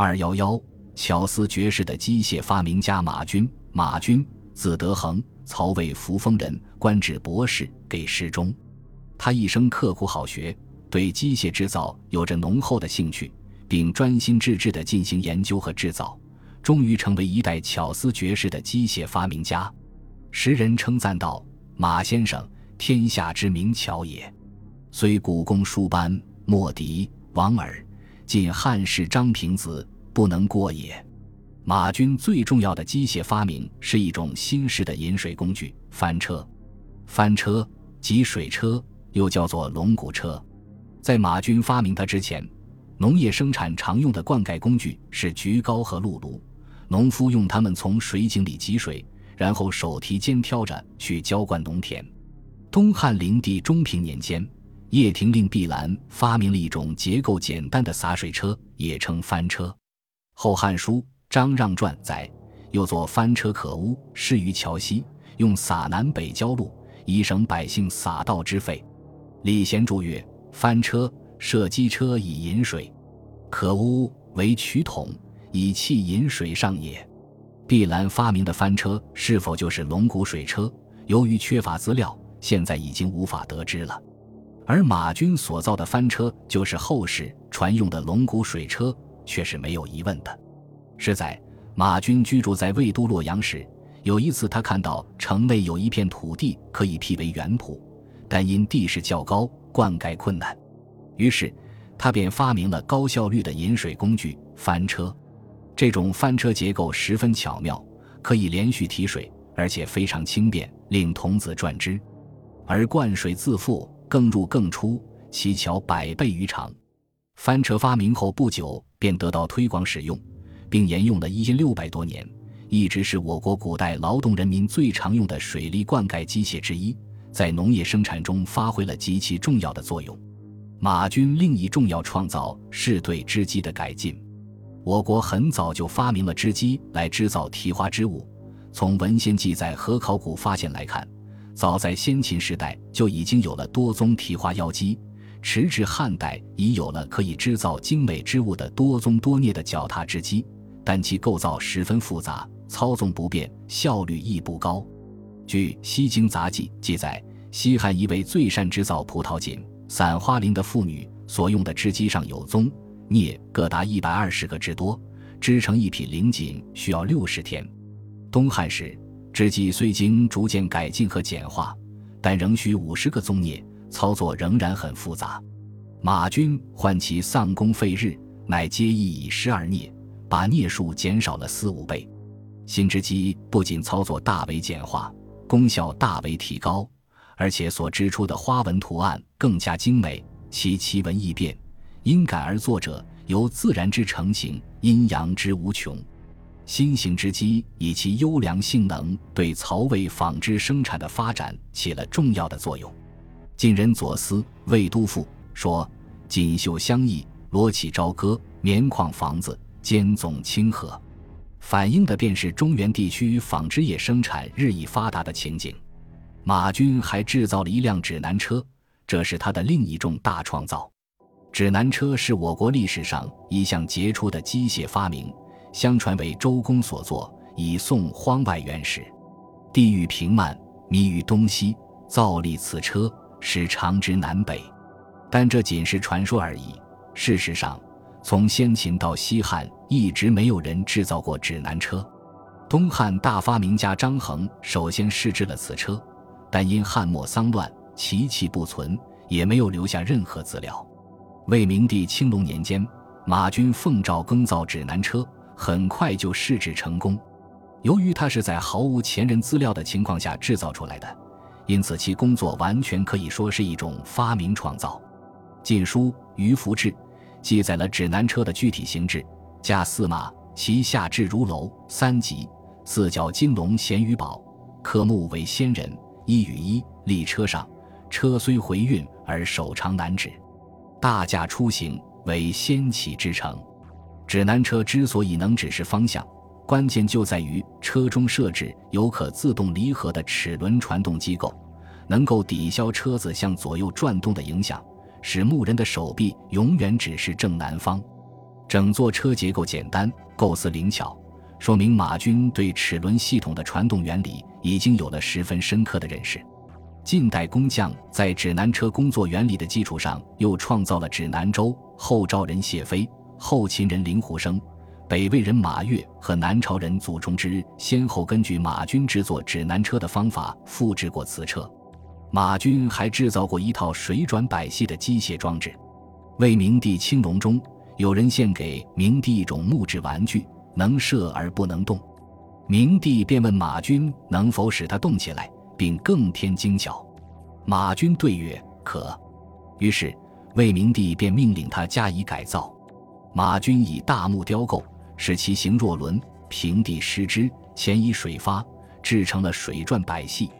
二幺幺，巧思绝世的机械发明家马军，马军字德恒，曹魏扶风人，官至博士，给事中。他一生刻苦好学，对机械制造有着浓厚的兴趣，并专心致志地进行研究和制造，终于成为一代巧思绝世的机械发明家。时人称赞道：“马先生，天下之名巧也，虽古公书班，莫敌王耳。晋汉室张平子，不能过也。”马军最重要的机械发明是一种新式的引水工具——翻车。翻车即水车。又叫做龙骨车，在马军发明它之前，农业生产常用的灌溉工具是橘高和辘轳，农夫用它们从水井里汲水，然后手提肩挑着去浇灌农田。东汉灵帝中平年间，叶廷令毕兰发明了一种结构简单的洒水车，也称翻车。《后汉书·张让传》载，又作翻车可污，施于桥西，用洒南北交路，以省百姓洒道之费。李贤注曰：“翻车，设机车以引水，可污为曲筒，以气引水上也。”毕兰发明的翻车是否就是龙骨水车？由于缺乏资料，现在已经无法得知了。而马军所造的翻车就是后世传用的龙骨水车，却是没有疑问的。是在马军居住在魏都洛阳时，有一次他看到城内有一片土地可以辟为园圃。但因地势较高，灌溉困难，于是他便发明了高效率的引水工具——翻车。这种翻车结构十分巧妙，可以连续提水，而且非常轻便，令童子转之。而灌水自负，更入更出，其巧百倍于常。翻车发明后不久便得到推广使用，并沿用了一千六百多年，一直是我国古代劳动人民最常用的水利灌溉机械之一。在农业生产中发挥了极其重要的作用。马军另一重要创造是对织机的改进。我国很早就发明了织机来织造提花织物。从文献记载和考古发现来看，早在先秦时代就已经有了多宗提花腰机，迟至汉代已有了可以织造精美织物的多宗多镍的脚踏织机，但其构造十分复杂，操纵不便，效率亦不高。据《西京杂记》记载，西汉一位最善织造葡萄锦、散花绫的妇女所用的织机上有宗镍各达一百二十个之多，织成一匹绫锦需要六十天。东汉时，织机虽经逐渐改进和简化，但仍需五十个棕镍，操作仍然很复杂。马军唤其丧工废日，乃皆意以十二镍，把镍数减少了四五倍。新织机不仅操作大为简化。功效大为提高，而且所织出的花纹图案更加精美，其奇文异变，因感而作者由自然之成形，阴阳之无穷。新型织机以其优良性能，对曹魏纺织生产的发展起了重要的作用。晋人左思魏都赋说：“锦绣相异，罗绮朝歌，棉矿房子，兼总清和。”反映的便是中原地区纺织业生产日益发达的情景。马军还制造了一辆指南车，这是他的另一重大创造。指南车是我国历史上一项杰出的机械发明，相传为周公所作，以送荒外原始。地域平漫，迷于东西，造立此车，使长直南北。但这仅是传说而已。事实上，从先秦到西汉。一直没有人制造过指南车，东汉大发明家张衡首先试制了此车，但因汉末丧乱，其器不存，也没有留下任何资料。魏明帝青龙年间，马军奉诏耕造指南车，很快就试制成功。由于它是在毫无前人资料的情况下制造出来的，因此其工作完全可以说是一种发明创造。《晋书·于福志》记载了指南车的具体形制。驾四马，其下至如楼三级，四角金龙衔于宝，刻木为仙人，一与一立车上。车虽回运，而手长难指。大驾出行为先启之成。指南车之所以能指示方向，关键就在于车中设置有可自动离合的齿轮传动机构，能够抵消车子向左右转动的影响，使牧人的手臂永远指示正南方。整座车结构简单，构思灵巧，说明马军对齿轮系统的传动原理已经有了十分深刻的认识。近代工匠在指南车工作原理的基础上，又创造了指南舟。后赵人谢飞、后秦人令狐生、北魏人马越和南朝人祖冲之，先后根据马军制作指南车的方法复制过此车。马军还制造过一套水转百戏的机械装置。魏明帝青龙中，有人献给明帝一种木质玩具，能射而不能动。明帝便问马军能否使它动起来，并更添精巧。马军对曰：“可。”于是魏明帝便命令他加以改造。马军以大木雕构，使其形若轮，平地施之，前以水发，制成了水转百戏。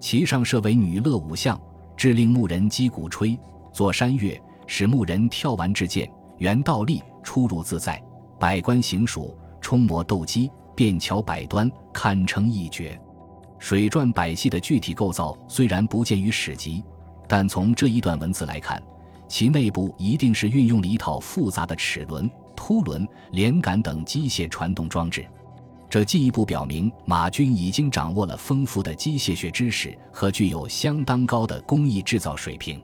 其上设为女乐五象，致令牧人击鼓吹，作山乐，使牧人跳完至剑，原倒立，出入自在。百官行属，冲磨斗鸡，便桥百端，堪称一绝。水转百戏的具体构造虽然不见于史籍，但从这一段文字来看，其内部一定是运用了一套复杂的齿轮、凸轮、连杆等机械传动装置。这进一步表明，马军已经掌握了丰富的机械学知识和具有相当高的工艺制造水平。